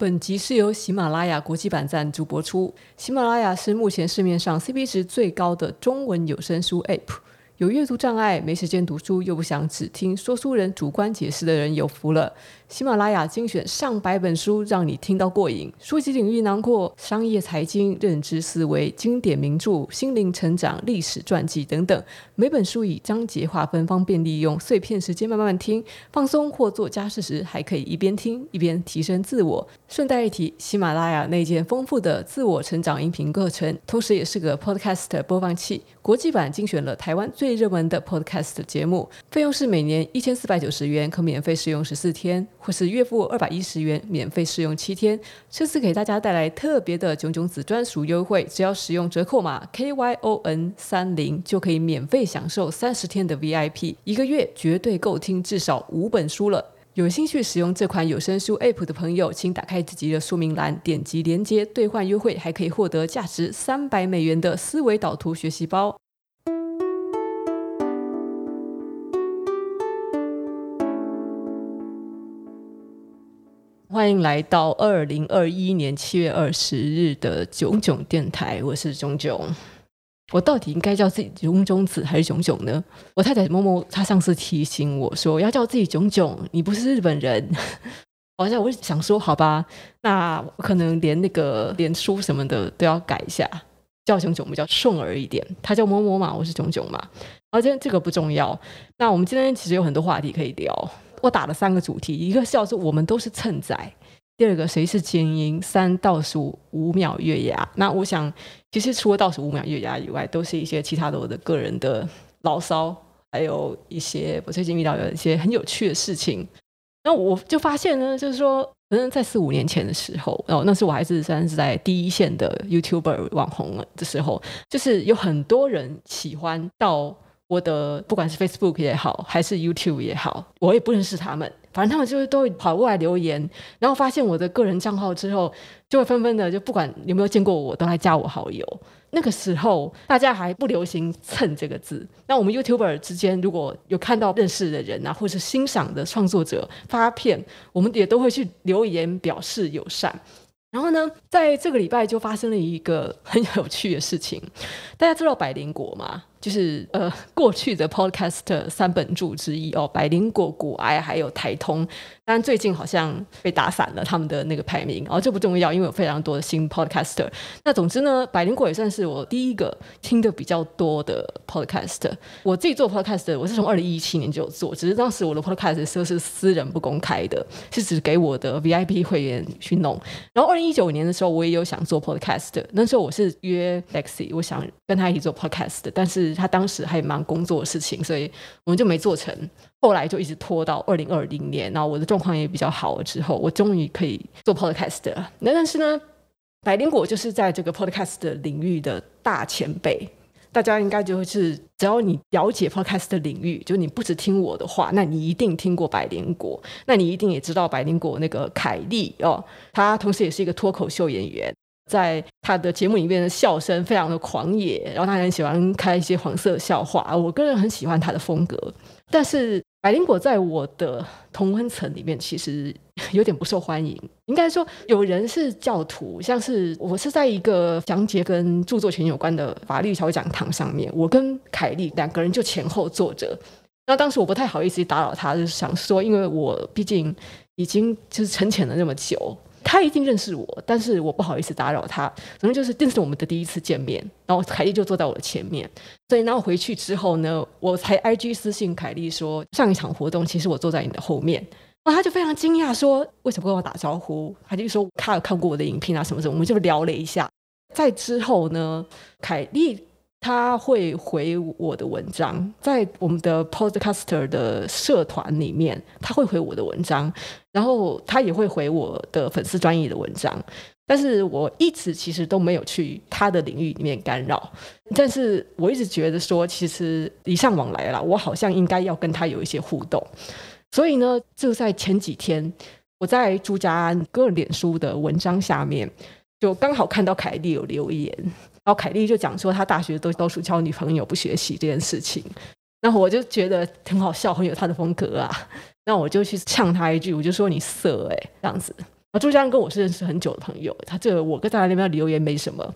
本集是由喜马拉雅国际版赞助播出。喜马拉雅是目前市面上 CP 值最高的中文有声书 App。有阅读障碍、没时间读书又不想只听说书人主观解释的人有福了。喜马拉雅精选上百本书，让你听到过瘾。书籍领域囊括商业、财经、认知思维、经典名著、心灵成长、历史传记等等。每本书以章节划分，方便利用碎片时间慢慢听，放松或做家事时还可以一边听一边提升自我。顺带一提，喜马拉雅内建丰富的自我成长音频课程，同时也是个 Podcast 播放器。国际版精选了台湾最热门的 Podcast 节目，费用是每年一千四百九十元，可免费试用十四天，或是月付二百一十元免费试用七天。这次给大家带来特别的冏冏子专属优惠，只要使用折扣码 KYON 三零就可以免费享受三十天的 VIP，一个月绝对够听至少五本书了。有兴趣使用这款有声书 App 的朋友，请打开自己的说明栏，点击连接兑换优惠，还可以获得价值三百美元的思维导图学习包。欢迎来到二零二一年七月二十日的冏冏电台，我是冏冏。我到底应该叫自己冏冏子还是冏冏呢？我太太某某她上次提醒我说要叫自己冏冏，你不是日本人。好 像我想说好吧，那可能连那个连书什么的都要改一下，叫冏冏比较顺耳一点。他叫某某嘛，我是冏冏嘛。然后今天这个不重要。那我们今天其实有很多话题可以聊。我打了三个主题，一个叫做我们都是蹭仔。第二个，谁是精英？三倒数五秒月牙。那我想，其实除了倒数五秒月牙以外，都是一些其他的我的个人的牢骚，还有一些我最近遇到的一些很有趣的事情。那我就发现呢，就是说，可能在四五年前的时候，哦，那是我还是算是在第一线的 YouTuber 网红的时候，就是有很多人喜欢到我的，不管是 Facebook 也好，还是 YouTube 也好，我也不认识他们。反正他们就是都会跑过来留言，然后发现我的个人账号之后，就会纷纷的就不管有没有见过我，都来加我好友。那个时候大家还不流行“蹭”这个字，那我们 YouTuber 之间如果有看到认识的人啊，或是欣赏的创作者发片，我们也都会去留言表示友善。然后呢，在这个礼拜就发生了一个很有趣的事情，大家知道百灵果吗？就是呃，过去的 Podcast 三本柱之一哦，百灵果、古癌还有台通，但最近好像被打散了他们的那个排名，哦，这不重要，因为有非常多的新 Podcaster。那总之呢，百灵果也算是我第一个听的比较多的 Podcast。我自己做 Podcast，我是从二零一七年就做，只是当时我的 Podcast 都是私人不公开的，是只给我的 VIP 会员去弄。然后二零一九年的时候，我也有想做 Podcast，那时候我是约 Lexi，我想跟他一起做 Podcast，但是。他当时还忙工作的事情，所以我们就没做成。后来就一直拖到二零二零年，然后我的状况也比较好了之后，我终于可以做 podcast 了。那但是呢，百灵果就是在这个 podcast 的领域的大前辈。大家应该就是只要你了解 podcast 的领域，就你不只听我的话，那你一定听过百灵果，那你一定也知道百灵果那个凯莉哦，他同时也是一个脱口秀演员。在他的节目里面的笑声非常的狂野，然后他很喜欢开一些黄色笑话，我个人很喜欢他的风格。但是百灵果在我的同温层里面其实有点不受欢迎。应该说，有人是教徒，像是我是在一个讲解跟著作权有关的法律小讲堂上面，我跟凯莉两个人就前后坐着。那当时我不太好意思打扰他，就是想说，因为我毕竟已经就是沉潜了那么久。他一定认识我，但是我不好意思打扰他。反正就是这是我们的第一次见面，然后凯莉就坐在我的前面。所以，然后回去之后呢，我才 IG 私信凯莉说，上一场活动其实我坐在你的后面。然后他就非常惊讶说，为什么跟我打招呼？他就说他有看过我的影片啊什么什么。我们就聊了一下。在之后呢，凯莉。他会回我的文章，在我们的 Podcaster 的社团里面，他会回我的文章，然后他也会回我的粉丝专页的文章，但是我一直其实都没有去他的领域里面干扰，但是我一直觉得说，其实礼尚往来了，我好像应该要跟他有一些互动，所以呢，就在前几天，我在朱家安个人脸书的文章下面，就刚好看到凯蒂有留言。然后凯莉就讲说，她大学都都是交女朋友不学习这件事情，那我就觉得挺好笑，很有她的风格啊。那我就去呛她一句，我就说你色哎、这样子。啊，朱家跟我是认识很久的朋友，他这我跟他那边留言没什么，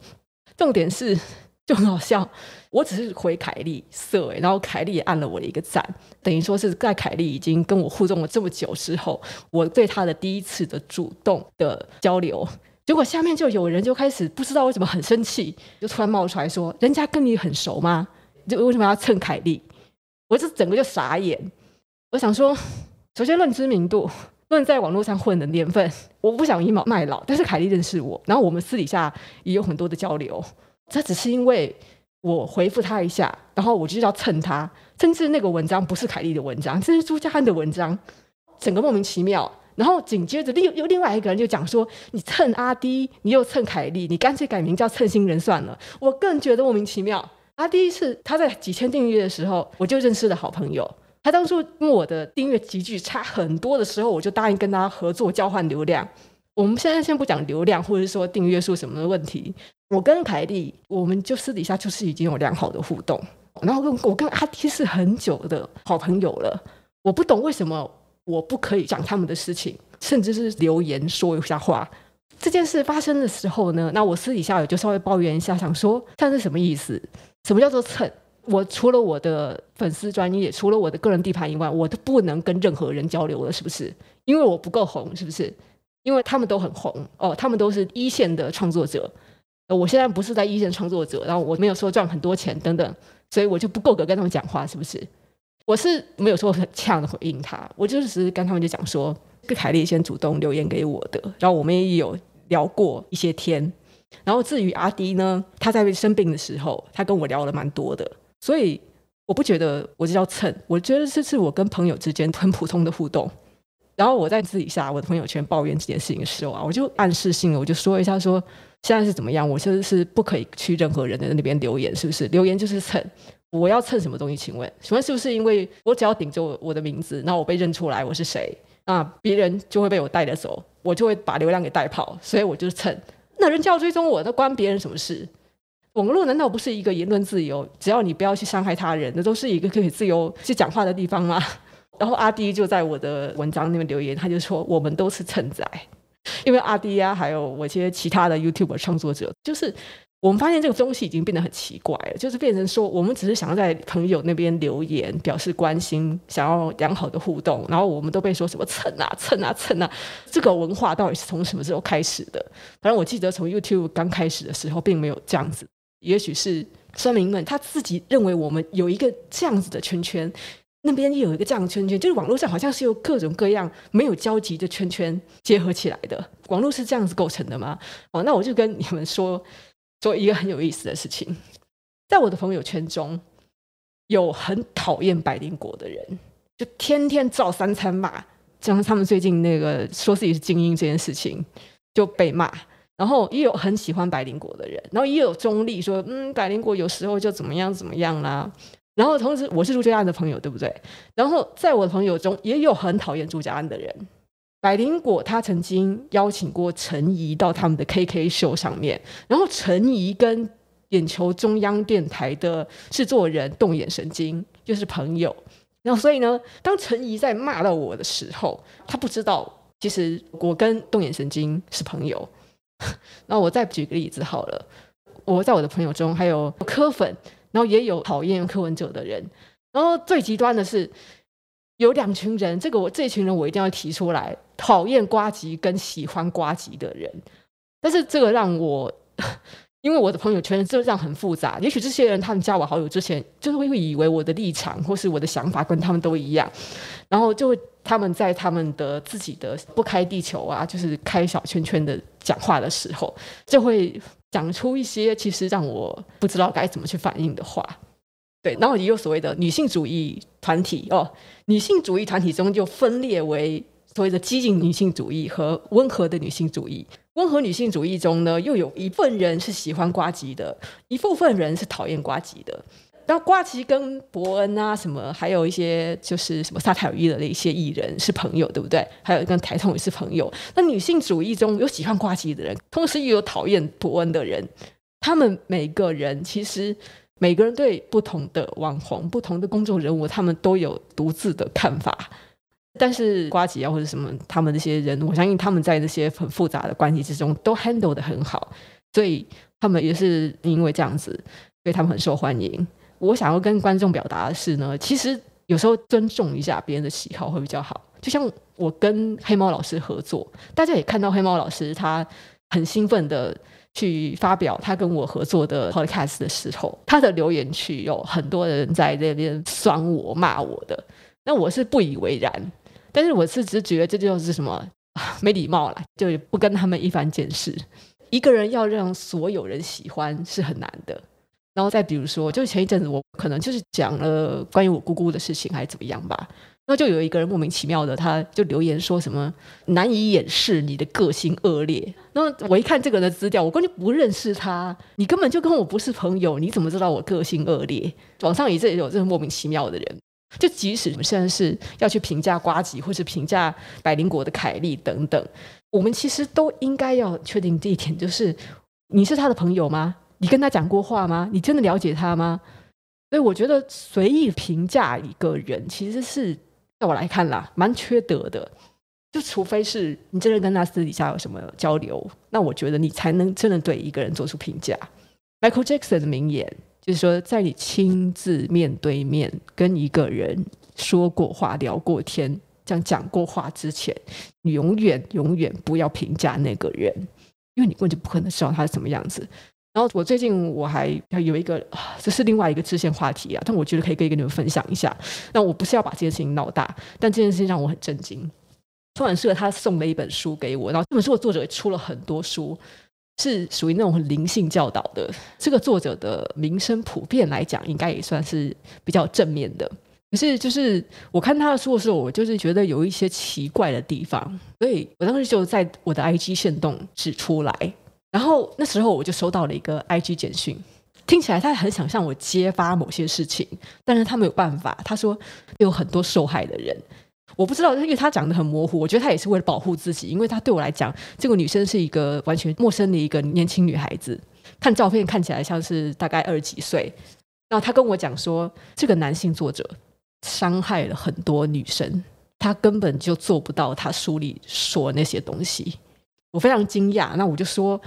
重点是就很好笑，我只是回凯莉色，然后凯莉也按了我的一个赞，等于说是在凯莉已经跟我互动了这么久之后，我对他的第一次的主动的交流。结果下面就有人就开始不知道为什么很生气，就突然冒出来说：“人家跟你很熟吗？就为什么要蹭凯莉？”我这整个就傻眼。我想说，首先论知名度，论在网络上混的年份，我不想倚老卖老。但是凯莉认识我，然后我们私底下也有很多的交流。这只是因为我回复他一下，然后我就要蹭他，甚至那个文章不是凯莉的文章，这是朱家汉的文章，整个莫名其妙。然后紧接着另又另外一个人就讲说：“你蹭阿迪，你又蹭凯莉，你干脆改名叫蹭新人算了。”我更觉得莫名其妙。阿迪是他在几千订阅的时候，我就认识的好朋友。他当初跟我的订阅级距差很多的时候，我就答应跟他合作交换流量。我们现在先不讲流量或者说订阅数什么的问题，我跟凯莉，我们就私底下就是已经有良好的互动。然后跟我跟阿迪是很久的好朋友了。我不懂为什么。我不可以讲他们的事情，甚至是留言说一下话。这件事发生的时候呢，那我私底下也就稍微抱怨一下，想说这是什么意思？什么叫做蹭？我除了我的粉丝专业，除了我的个人地盘以外，我都不能跟任何人交流了，是不是？因为我不够红，是不是？因为他们都很红哦，他们都是一线的创作者，我现在不是在一线创作者，然后我没有说赚很多钱等等，所以我就不够格跟他们讲话，是不是？我是没有说很呛的回应他，我就是只是跟他们就讲说，是凯莉先主动留言给我的，然后我们也有聊过一些天，然后至于阿迪呢，他在生病的时候，他跟我聊了蛮多的，所以我不觉得我这叫蹭，我觉得这是我跟朋友之间很普通的互动。然后我在私底下我的朋友圈抱怨这件事情的时候啊，我就暗示性的我就说一下说，现在是怎么样，我就是是不可以去任何人的那边留言，是不是？留言就是蹭。我要蹭什么东西？请问，请问是不是因为我只要顶着我的名字，那我被认出来我是谁，那别人就会被我带着走，我就会把流量给带跑，所以我就是蹭。那人家要追踪我，那关别人什么事？网络难道不是一个言论自由？只要你不要去伤害他人，那都是一个可以自由去讲话的地方吗？然后阿迪就在我的文章那边留言，他就说我们都是蹭仔，因为阿迪啊，还有我一些其他的 YouTube 创作者，就是。我们发现这个东西已经变得很奇怪了，就是变成说，我们只是想要在朋友那边留言，表示关心，想要良好的互动，然后我们都被说什么蹭啊蹭啊蹭啊，这个文化到底是从什么时候开始的？反正我记得从 YouTube 刚开始的时候，并没有这样子。也许是村民们他自己认为我们有一个这样子的圈圈，那边有一个这样的圈圈，就是网络上好像是由各种各样没有交集的圈圈结合起来的。网络是这样子构成的吗？哦，那我就跟你们说。做一个很有意思的事情，在我的朋友圈中有很讨厌百灵果的人，就天天照三餐骂，像他们最近那个说自己是精英这件事情就被骂，然后也有很喜欢百灵果的人，然后也有中立说，嗯，百灵果有时候就怎么样怎么样啦。然后同时我是朱家安的朋友，对不对？然后在我的朋友中也有很讨厌朱家安的人。百灵果他曾经邀请过陈怡到他们的 KK 秀上面，然后陈怡跟眼球中央电台的制作人动眼神经就是朋友，然后所以呢，当陈怡在骂到我的时候，他不知道其实我跟动眼神经是朋友。那我再举个例子好了，我在我的朋友中还有柯粉，然后也有讨厌柯文哲的人，然后最极端的是。有两群人，这个我这群人我一定要提出来，讨厌瓜吉跟喜欢瓜吉的人。但是这个让我，因为我的朋友圈就这样很复杂。也许这些人他们加我好友之前，就是会以为我的立场或是我的想法跟他们都一样，然后就会他们在他们的自己的不开地球啊，就是开小圈圈的讲话的时候，就会讲出一些其实让我不知道该怎么去反应的话。对，然后也有所谓的女性主义团体哦，女性主义团体中就分裂为所谓的激进女性主义和温和的女性主义。温和女性主义中呢，又有一部分人是喜欢瓜吉的，一部分人是讨厌瓜吉的。然后呱吉跟伯恩啊什么，还有一些就是什么萨塔尔伊的一些艺人是朋友，对不对？还有跟台通也是朋友。那女性主义中有喜欢瓜吉的人，同时也有讨厌伯恩的人。他们每个人其实。每个人对不同的网红、不同的公众人物，他们都有独自的看法。但是瓜吉啊或者什么，他们这些人，我相信他们在那些很复杂的关系之中都 handle 得很好，所以他们也是因为这样子，所以他们很受欢迎。我想要跟观众表达的是呢，其实有时候尊重一下别人的喜好会比较好。就像我跟黑猫老师合作，大家也看到黑猫老师他很兴奋的去发表他跟我合作的 podcast 的时候，他的留言区有很多人在那边酸我骂我的，那我是不以为然。但是我是只觉得这就是什么 没礼貌了，就不跟他们一番见识。一个人要让所有人喜欢是很难的。然后再比如说，就前一阵子我可能就是讲了关于我姑姑的事情，还是怎么样吧。那就有一个人莫名其妙的，他就留言说什么难以掩饰你的个性恶劣。那我一看这个人的资料，我根本就不认识他，你根本就跟我不是朋友，你怎么知道我个性恶劣？网上也是有这种莫名其妙的人。就即使我们现在是要去评价瓜吉，或是评价百灵果的凯莉等等，我们其实都应该要确定这一点，就是你是他的朋友吗？你跟他讲过话吗？你真的了解他吗？所以我觉得随意评价一个人，其实是在我来看啦，蛮缺德的。就除非是你真的跟他私底下有什么交流，那我觉得你才能真的对一个人做出评价。Michael Jackson 的名言。就是说，在你亲自面对面跟一个人说过话、聊过天、这样讲过话之前，你永远、永远不要评价那个人，因为你根本就不可能知道他是什么样子。然后我最近我还有一个，这是另外一个支线话题啊，但我觉得可以可以跟你们分享一下。那我不是要把这件事情闹大，但这件事情让我很震惊。出版社他送了一本书给我，然后这本书的作者出了很多书。是属于那种灵性教导的，这个作者的名声普遍来讲，应该也算是比较正面的。可是，就是我看他的书的时候，我就是觉得有一些奇怪的地方，所以我当时就在我的 IG 限动指出来。然后那时候我就收到了一个 IG 简讯，听起来他很想向我揭发某些事情，但是他没有办法。他说有很多受害的人。我不知道，因为他讲得很模糊，我觉得他也是为了保护自己，因为他对我来讲，这个女生是一个完全陌生的一个年轻女孩子，看照片看起来像是大概二十几岁。然后他跟我讲说，这个男性作者伤害了很多女生，他根本就做不到他书里说那些东西。我非常惊讶，那我就说，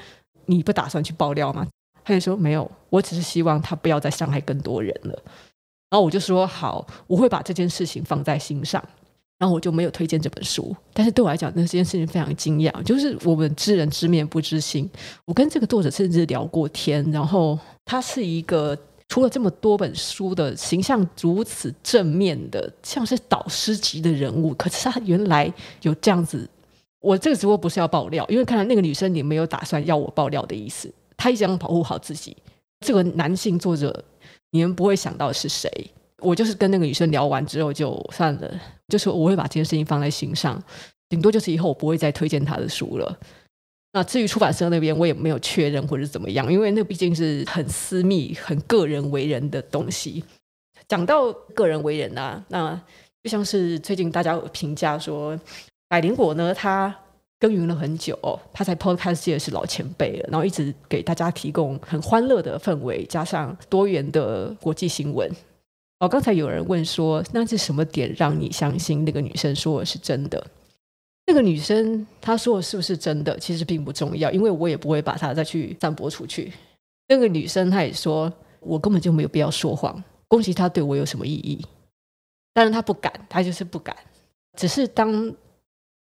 你不打算去爆料吗？他就说没有，我只是希望他不要再伤害更多人了。然后我就说好，我会把这件事情放在心上。然后我就没有推荐这本书，但是对我来讲，那件事情非常惊讶。就是我们知人知面不知心，我跟这个作者甚至聊过天，然后他是一个出了这么多本书的形象如此正面的，像是导师级的人物。可是他原来有这样子，我这个直播不是要爆料，因为看来那个女生也没有打算要我爆料的意思，她一直想保护好自己。这个男性作者，你们不会想到是谁？我就是跟那个女生聊完之后就算了，就说我会把这件事情放在心上，顶多就是以后我不会再推荐她的书了。那至于出版社那边，我也没有确认或者怎么样，因为那毕竟是很私密、很个人为人的东西。讲到个人为人啊，那就像是最近大家有评价说，百灵果呢，他耕耘了很久，他在 Podcast 界是老前辈了，然后一直给大家提供很欢乐的氛围，加上多元的国际新闻。哦，刚才有人问说，那是什么点让你相信那个女生说的是真的？那个女生她说的是不是真的，其实并不重要，因为我也不会把她再去散播出去。那个女生她也说，我根本就没有必要说谎，攻击她对我有什么意义？但是她不敢，她就是不敢。只是当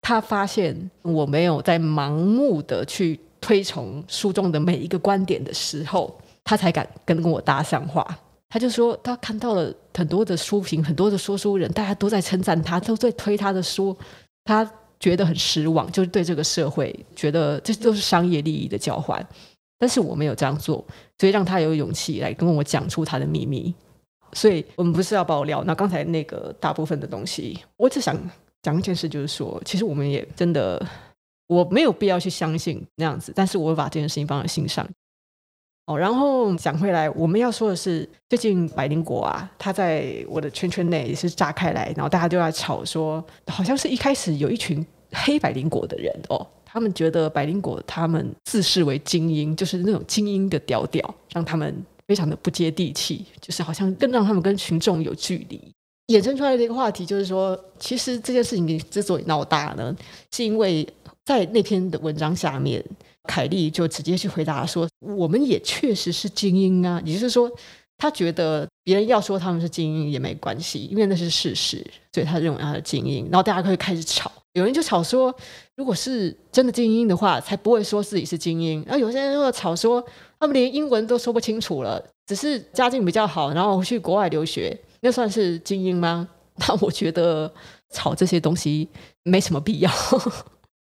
她发现我没有在盲目的去推崇书中的每一个观点的时候，她才敢跟跟我搭上话。他就说，他看到了很多的书评，很多的说书人，大家都在称赞他，都在推他的书，他觉得很失望，就是对这个社会觉得这都是商业利益的交换。但是我没有这样做，所以让他有勇气来跟我讲出他的秘密。所以我们不是要爆料。那刚才那个大部分的东西，我只想讲一件事，就是说，其实我们也真的，我没有必要去相信那样子，但是我会把这件事情放在心上。哦，然后讲回来，我们要说的是，最近百灵果啊，他在我的圈圈内也是炸开来，然后大家都在吵说，好像是一开始有一群黑百灵果的人哦，他们觉得百灵果他们自视为精英，就是那种精英的调调，让他们非常的不接地气，就是好像更让他们跟群众有距离。衍生出来的一个话题，就是说，其实这件事情之所以闹大呢，是因为在那篇的文章下面，凯莉就直接去回答说：“我们也确实是精英啊。”也就是说，他觉得别人要说他们是精英也没关系，因为那是事实，所以他认为他是精英。然后大家可以开始吵，有人就吵说，如果是真的精英的话，才不会说自己是精英。然后有些人又吵说，他们连英文都说不清楚了，只是家境比较好，然后去国外留学。那算是精英吗？那我觉得吵这些东西没什么必要，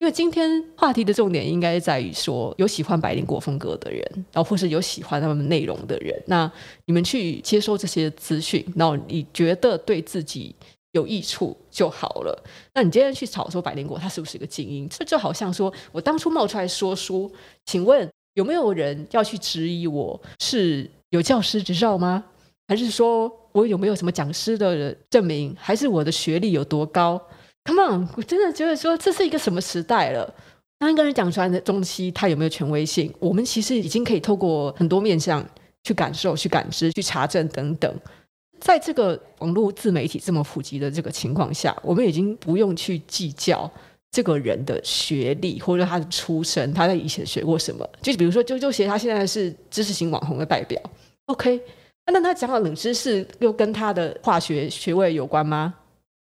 因为今天话题的重点应该在于说，有喜欢百灵果风格的人，然后或是有喜欢他们内容的人，那你们去接收这些资讯，然后你觉得对自己有益处就好了。那你今天去吵说百灵果他是不是一个精英？这就好像说我当初冒出来说书，请问有没有人要去质疑我是有教师执照吗？还是说我有没有什么讲师的证明？还是我的学历有多高？Come on，我真的觉得说这是一个什么时代了？当一个人讲出来的东西，他有没有权威性？我们其实已经可以透过很多面向去感受、去感知、去查证等等。在这个网络自媒体这么普及的这个情况下，我们已经不用去计较这个人的学历或者他的出身，他在以前学过什么。就比如说，啾啾鞋他现在是知识型网红的代表，OK。那他讲的冷知识又跟他的化学学位有关吗？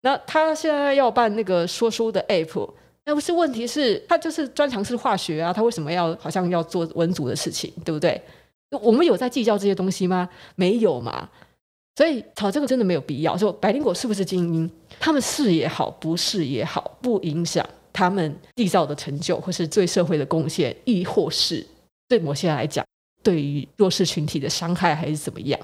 那他现在要办那个说书的 app，那不是问题是，他就是专长是化学啊，他为什么要好像要做文组的事情，对不对？我们有在计较这些东西吗？没有嘛。所以吵这个真的没有必要。说百灵果是不是精英？他们是也好，不是也好，不影响他们缔造的成就，或是对社会的贡献，亦或是对某些人来讲。对于弱势群体的伤害还是怎么样？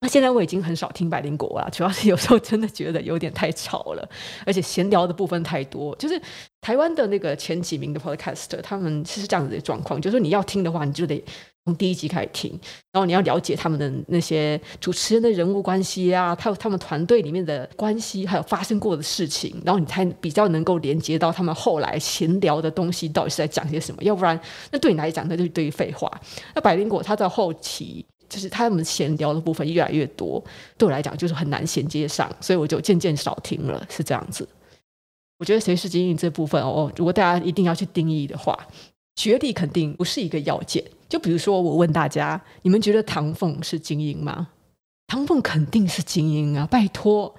那现在我已经很少听百灵果了，主要是有时候真的觉得有点太吵了，而且闲聊的部分太多，就是。台湾的那个前几名的 podcaster，他们是这样子的状况，就是你要听的话，你就得从第一集开始听，然后你要了解他们的那些主持人的人物关系啊，还有他们团队里面的关系，还有发生过的事情，然后你才比较能够连接到他们后来闲聊的东西到底是在讲些什么，要不然那对你来讲那就是对于废话。那百灵果他到后期就是他们闲聊的部分越来越多，对我来讲就是很难衔接上，所以我就渐渐少听了，是这样子。我觉得谁是精英这部分哦，如果大家一定要去定义的话，学历肯定不是一个要件。就比如说，我问大家，你们觉得唐凤是精英吗？唐凤肯定是精英啊！拜托，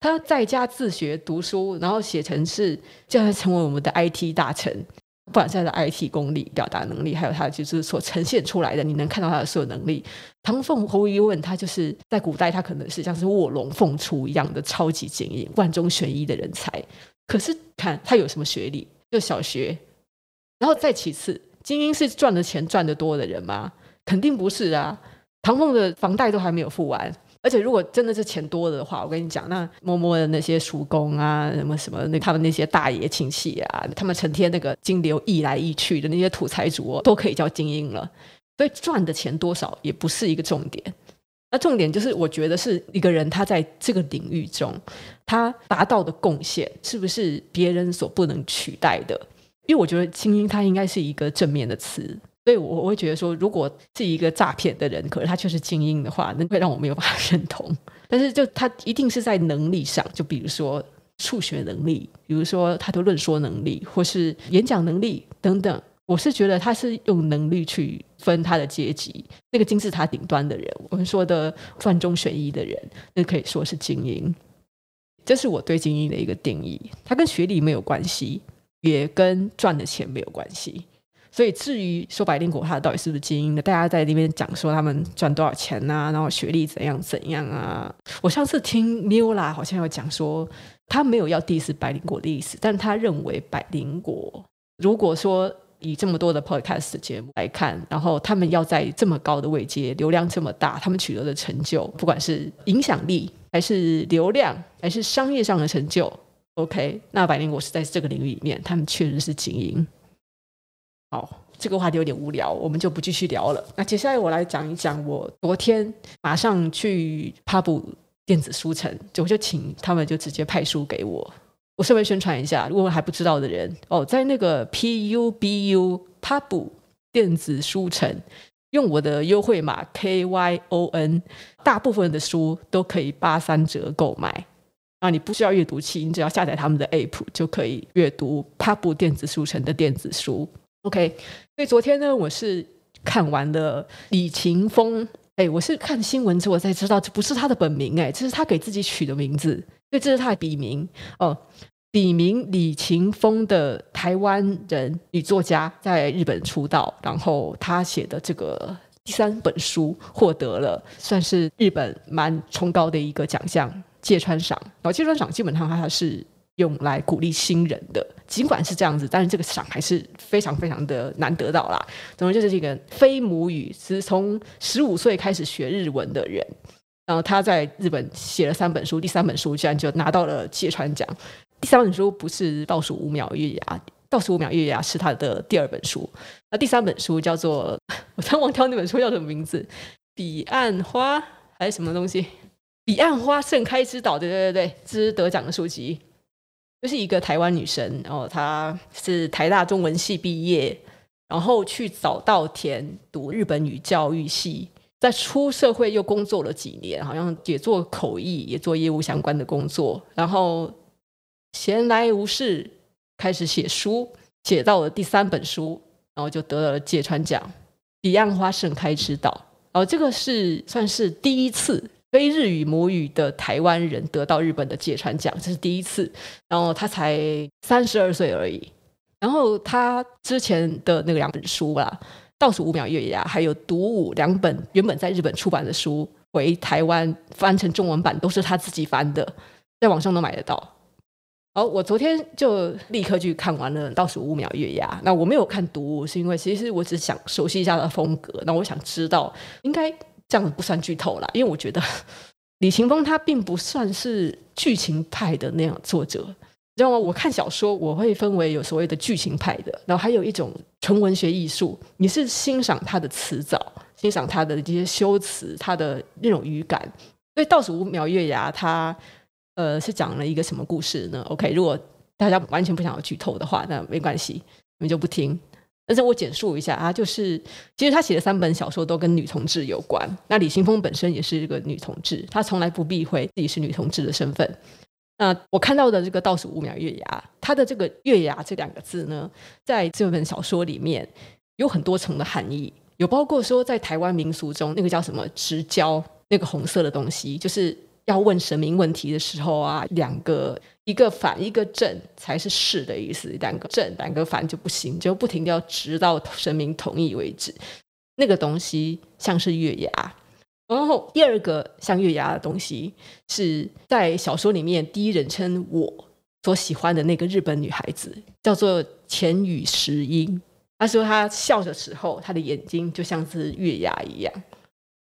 他在家自学读书，然后写程式，将来成为我们的 IT 大臣。不管是他的 IT 功力、表达能力，还有他就是所呈现出来的，你能看到他的所有能力。唐凤毫无疑问，他就是在古代，他可能是像是卧龙凤雏一样的超级精英、万中选一的人才。可是看他有什么学历，就小学，然后再其次，精英是赚的钱赚得多的人吗？肯定不是啊。唐凤的房贷都还没有付完，而且如果真的是钱多的话，我跟你讲，那摸摸的那些叔公啊，什么什么那他们那些大爷亲戚啊，他们成天那个金流溢来溢去的那些土财主哦，都可以叫精英了。所以赚的钱多少也不是一个重点。那重点就是，我觉得是一个人他在这个领域中，他达到的贡献是不是别人所不能取代的？因为我觉得精英他应该是一个正面的词，所以我我会觉得说，如果是一个诈骗的人，可是他却是精英的话，那会让我没有办法认同。但是就他一定是在能力上，就比如说数学能力，比如说他的论说能力，或是演讲能力等等。我是觉得他是用能力去分他的阶级，那个金字塔顶端的人，我们说的万中选一的人，那可以说是精英。这是我对精英的一个定义，他跟学历没有关系，也跟赚的钱没有关系。所以至于说百灵果他到底是不是精英的，大家在那边讲说他们赚多少钱啊，然后学历怎样怎样啊。我上次听 Mila 好像有讲说，他没有要 diss 百灵果的意思，但他认为百灵果如果说。以这么多的 podcast 节目来看，然后他们要在这么高的位阶，流量这么大，他们取得的成就，不管是影响力，还是流量，还是商业上的成就，OK，那百灵果是在这个领域里面，他们确实是精英。好，这个话题有点无聊，我们就不继续聊了。那接下来我来讲一讲，我昨天马上去 Pub 电子书城，就我就请他们就直接派书给我。我稍微宣传一下，如果还不知道的人哦，在那个 PUBU Pub 电子书城，用我的优惠码 KYON，大部分的书都可以八三折购买。啊，你不需要阅读器，你只要下载他们的 App 就可以阅读帕布电子书城的电子书。OK，所以昨天呢，我是看完了李勤峰。哎，我是看新闻之后才知道，这不是他的本名，哎，这是他给自己取的名字，所以这是他的笔名哦。笔名李勤峰的台湾人女作家，在日本出道，然后他写的这个第三本书获得了算是日本蛮崇高的一个奖项——芥川赏。然后芥川赏基本上它是用来鼓励新人的，尽管是这样子，但是这个赏还是非常非常的难得到啦。总之就是这个非母语，是从十五岁开始学日文的人，然后他在日本写了三本书，第三本书居然就拿到了芥川奖。第三本书不是倒数五秒月牙，倒数五秒月牙是他的第二本书。那第三本书叫做，我突然忘掉那本书叫什么名字，彼岸花还是什么东西？彼岸花盛开之岛，对对对对，这是得奖的书籍。就是一个台湾女生，然后她是台大中文系毕业，然后去早稻田读日本语教育系，在出社会又工作了几年，好像也做口译，也做业务相关的工作，然后。闲来无事，开始写书，写到了第三本书，然后就得了芥川奖。彼岸花盛开之岛，哦，这个是算是第一次非日语母语的台湾人得到日本的芥川奖，这是第一次。然后他才三十二岁而已。然后他之前的那个两本书啊，《倒数五秒月牙》还有《独舞》两本原本在日本出版的书，回台湾翻成中文版都是他自己翻的，在网上都买得到。好，我昨天就立刻去看完了《倒数五秒月牙》。那我没有看读，是因为其实我只想熟悉一下他的风格。那我想知道，应该这样不算剧透啦，因为我觉得 李勤峰他并不算是剧情派的那样作者，你知道吗？我看小说，我会分为有所谓的剧情派的，然后还有一种纯文学艺术，你是欣赏他的词藻，欣赏他的这些修辞，他的那种语感。所以《倒数五秒月牙》他。呃，是讲了一个什么故事呢？OK，如果大家完全不想要剧透的话，那没关系，你们就不听。但是我简述一下啊，就是其实他写的三本小说都跟女同志有关。那李琴峰本身也是一个女同志，她从来不避讳自己是女同志的身份。那我看到的这个倒数五秒月牙，它的这个“月牙”这两个字呢，在这本小说里面有很多层的含义，有包括说在台湾民俗中那个叫什么“直交”，那个红色的东西，就是。要问神明问题的时候啊，两个一个反一个正才是是的意思，两个正两个反就不行，就不停的要直到神明同意为止。那个东西像是月牙，然后第二个像月牙的东西是在小说里面第一人称我所喜欢的那个日本女孩子，叫做浅羽石英。她说她笑的时候，她的眼睛就像是月牙一样。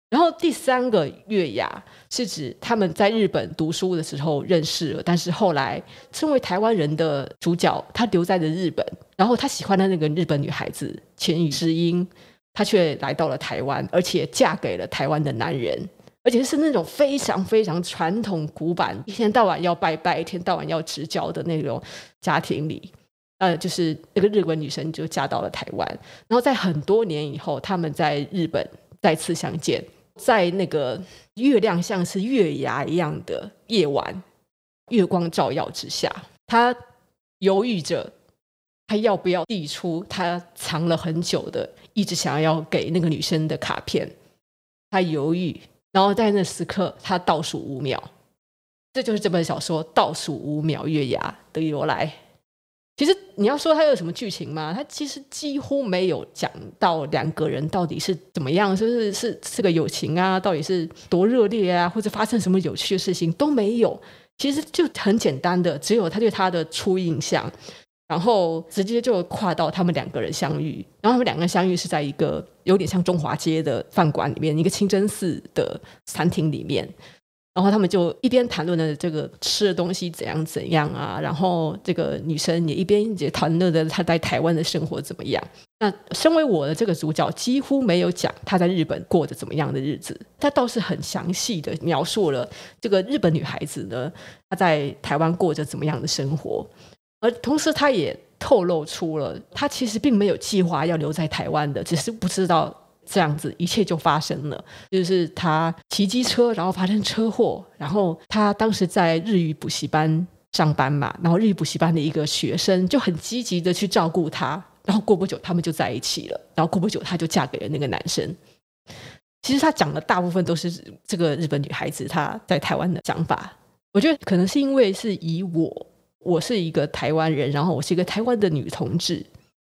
然后第三个月牙是指他们在日本读书的时候认识了，但是后来身为台湾人的主角，他留在了日本，然后他喜欢的那个日本女孩子千羽诗音，她却来到了台湾，而且嫁给了台湾的男人，而且是那种非常非常传统古板，一天到晚要拜拜，一天到晚要直交的那种家庭里，呃，就是那个日本女生就嫁到了台湾，然后在很多年以后，他们在日本再次相见。在那个月亮像是月牙一样的夜晚，月光照耀之下，他犹豫着，他要不要递出他藏了很久的、一直想要给那个女生的卡片。他犹豫，然后在那时刻，他倒数五秒。这就是这本小说《倒数五秒月牙》的由来。其实你要说它有什么剧情吗？它其实几乎没有讲到两个人到底是怎么样，就是是是个友情啊，到底是多热烈啊，或者发生什么有趣的事情都没有。其实就很简单的，只有他对他的初印象，然后直接就跨到他们两个人相遇，然后他们两个人相遇是在一个有点像中华街的饭馆里面，一个清真寺的餐厅里面。然后他们就一边谈论的这个吃的东西怎样怎样啊，然后这个女生也一边也谈论着她在台湾的生活怎么样。那身为我的这个主角，几乎没有讲她在日本过着怎么样的日子，她倒是很详细的描述了这个日本女孩子呢，她在台湾过着怎么样的生活，而同时她也透露出了她其实并没有计划要留在台湾的，只是不知道这样子，一切就发生了。就是他骑机车，然后发生车祸，然后他当时在日语补习班上班嘛，然后日语补习班的一个学生就很积极的去照顾他，然后过不久他们就在一起了，然后过不久他就嫁给了那个男生。其实他讲的大部分都是这个日本女孩子她在台湾的想法。我觉得可能是因为是以我，我是一个台湾人，然后我是一个台湾的女同志。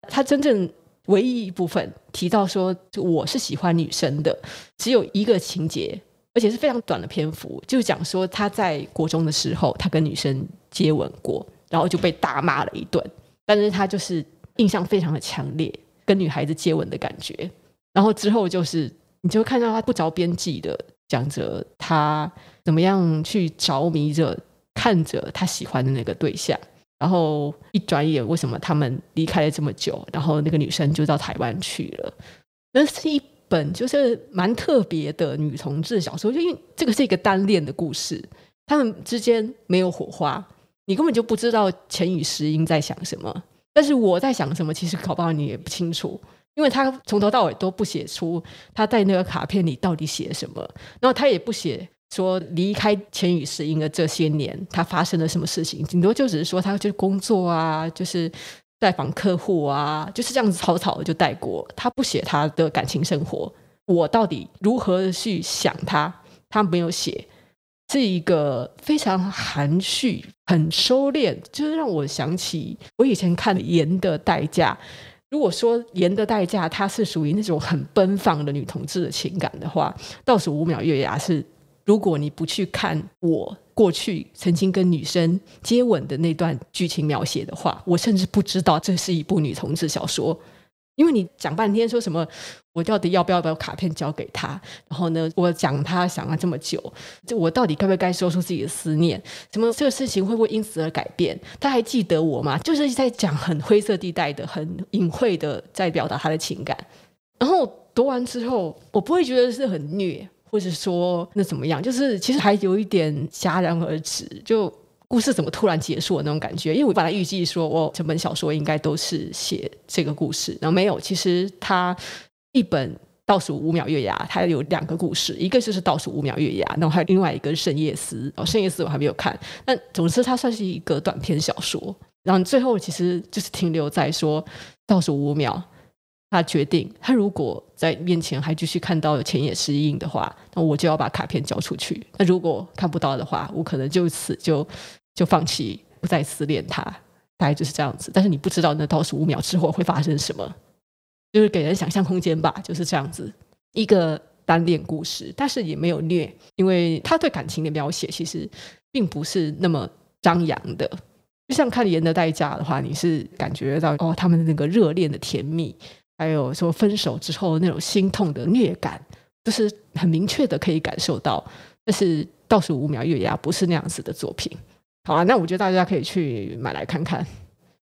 她真正唯一一部分提到说我是喜欢女生的，只有一个情节，而且是非常短的篇幅，就讲说他在国中的时候，他跟女生接吻过，然后就被大骂了一顿。但是他就是印象非常的强烈，跟女孩子接吻的感觉。然后之后就是你就看到他不着边际的讲着他。怎么样去着迷着看着他喜欢的那个对象，然后一转眼，为什么他们离开了这么久？然后那个女生就到台湾去了。那是一本就是蛮特别的女同志小说，就因为这个是一个单恋的故事，他们之间没有火花，你根本就不知道钱与石英在想什么。但是我在想什么，其实搞不好你也不清楚，因为他从头到尾都不写出他在那个卡片里到底写什么，然后他也不写。说离开浅羽实音的这些年，他发生了什么事情？顶多就只是说他就是工作啊，就是拜访客户啊，就是这样子草草就带过。他不写他的感情生活，我到底如何去想他？他没有写，是一个非常含蓄、很收敛，就是让我想起我以前看《盐的代价》。如果说《盐的代价》它是属于那种很奔放的女同志的情感的话，《倒数五秒月牙》是。如果你不去看我过去曾经跟女生接吻的那段剧情描写的话，我甚至不知道这是一部女同志小说。因为你讲半天说什么，我到底要不要把卡片交给他？然后呢，我讲他想了这么久，就我到底该不该说出自己的思念？什么这个事情会不会因此而改变？他还记得我吗？就是在讲很灰色地带的、很隐晦的在表达他的情感。然后读完之后，我不会觉得是很虐。或者说那怎么样？就是其实还有一点戛然而止，就故事怎么突然结束的那种感觉。因为我本来预计说，我整本小说应该都是写这个故事，然后没有。其实它一本倒数五秒月牙，它有两个故事，一个就是倒数五秒月牙，然后还有另外一个是圣叶斯。哦，圣夜斯我还没有看。但总之，它算是一个短篇小说。然后最后其实就是停留在说倒数五秒。他决定，他如果在面前还继续看到有浅野诗音的话，那我就要把卡片交出去。那如果看不到的话，我可能就此就就放弃，不再思念他。大概就是这样子。但是你不知道那倒数五秒之后会发生什么，就是给人想象空间吧。就是这样子一个单恋故事，但是也没有虐，因为他对感情的描写其实并不是那么张扬的。就像看《盐的代价》的话，你是感觉到哦，他们的那个热恋的甜蜜。还有说分手之后那种心痛的虐感，就是很明确的可以感受到。但是倒数五秒月牙不是那样子的作品。好啊，那我觉得大家可以去买来看看。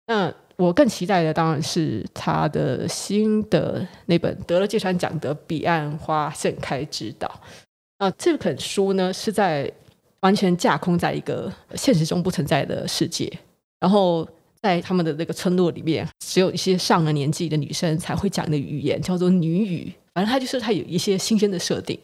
那我更期待的当然是他的新的那本得了芥川奖的《彼岸花盛开之岛》啊，这本书呢是在完全架空在一个现实中不存在的世界，然后。在他们的那个村落里面，只有一些上了年纪的女生才会讲的语言，叫做女语。反正它就是它有一些新鲜的设定。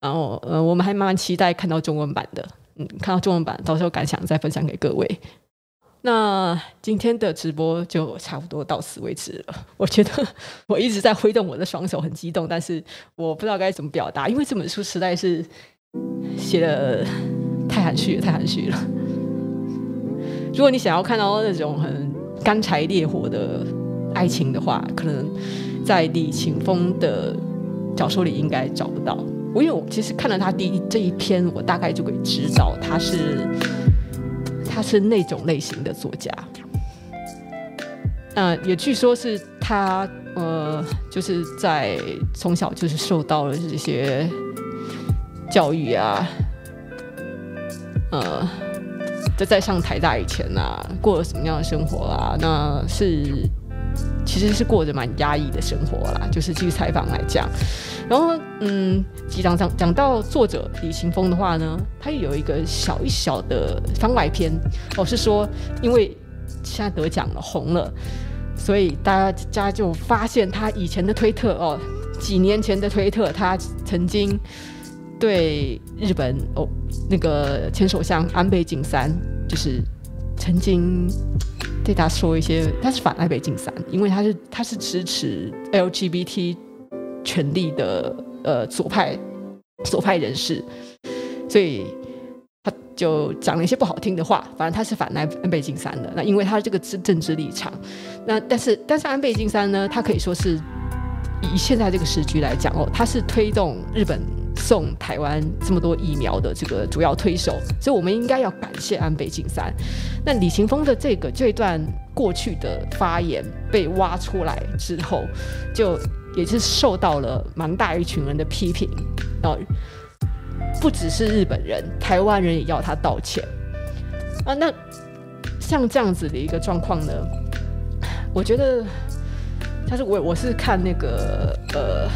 然后，呃，我们还蛮期待看到中文版的。嗯，看到中文版，到时候感想再分享给各位。那今天的直播就差不多到此为止了。我觉得我一直在挥动我的双手，很激动，但是我不知道该怎么表达，因为这本书实在是写的太含蓄，太含蓄了。如果你想要看到那种很干柴烈火的爱情的话，可能在李勤峰的小说里应该找不到。我因为我其实看了他第一这一篇，我大概就可以知道他是他是那种类型的作家。嗯、也据说是他呃，就是在从小就是受到了这些教育啊，呃。在在上台大以前啊，过了什么样的生活啊？那是其实是过着蛮压抑的生活啦。就是据采访来讲，然后嗯，讲讲讲到作者李琴峰的话呢，他也有一个小一小的番外篇，哦，是说因为现在得奖了红了，所以大家就发现他以前的推特哦，几年前的推特，他曾经对日本哦那个前首相安倍晋三，就是曾经对他说一些，他是反安倍晋三，因为他是他是支持 LGBT 权利的呃左派左派人士，所以他。就讲了一些不好听的话，反正他是反安安倍晋三的。那因为他这个政政治立场，那但是但是安倍晋三呢，他可以说是以现在这个时局来讲哦，他是推动日本送台湾这么多疫苗的这个主要推手，所以我们应该要感谢安倍晋三。那李勤峰的这个这段过去的发言被挖出来之后，就也是受到了蛮大一群人的批评啊。不只是日本人，台湾人也要他道歉啊！那像这样子的一个状况呢，我觉得，但是我我是看那个呃，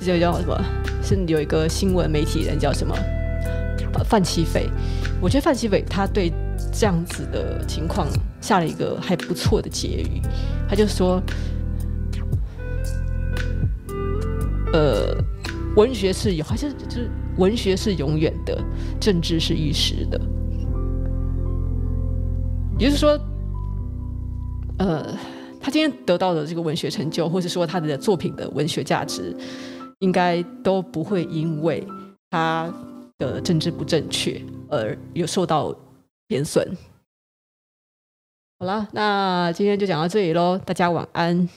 这叫什么？是有一个新闻媒体人叫什么？范琪斐。我觉得范琪斐他对这样子的情况下了一个还不错的结语，他就说，呃，文学是有，好像就是。文学是永远的，政治是一时的。也就是说，呃，他今天得到的这个文学成就，或者说他的作品的文学价值，应该都不会因为他的政治不正确而有受到贬损。好了，那今天就讲到这里喽，大家晚安。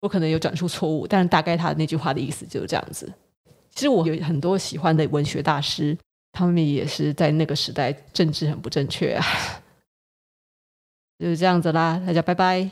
我可能有转述错误，但大概他的那句话的意思就是这样子。其实我有很多喜欢的文学大师，他们也是在那个时代政治很不正确啊，就是这样子啦，大家拜拜。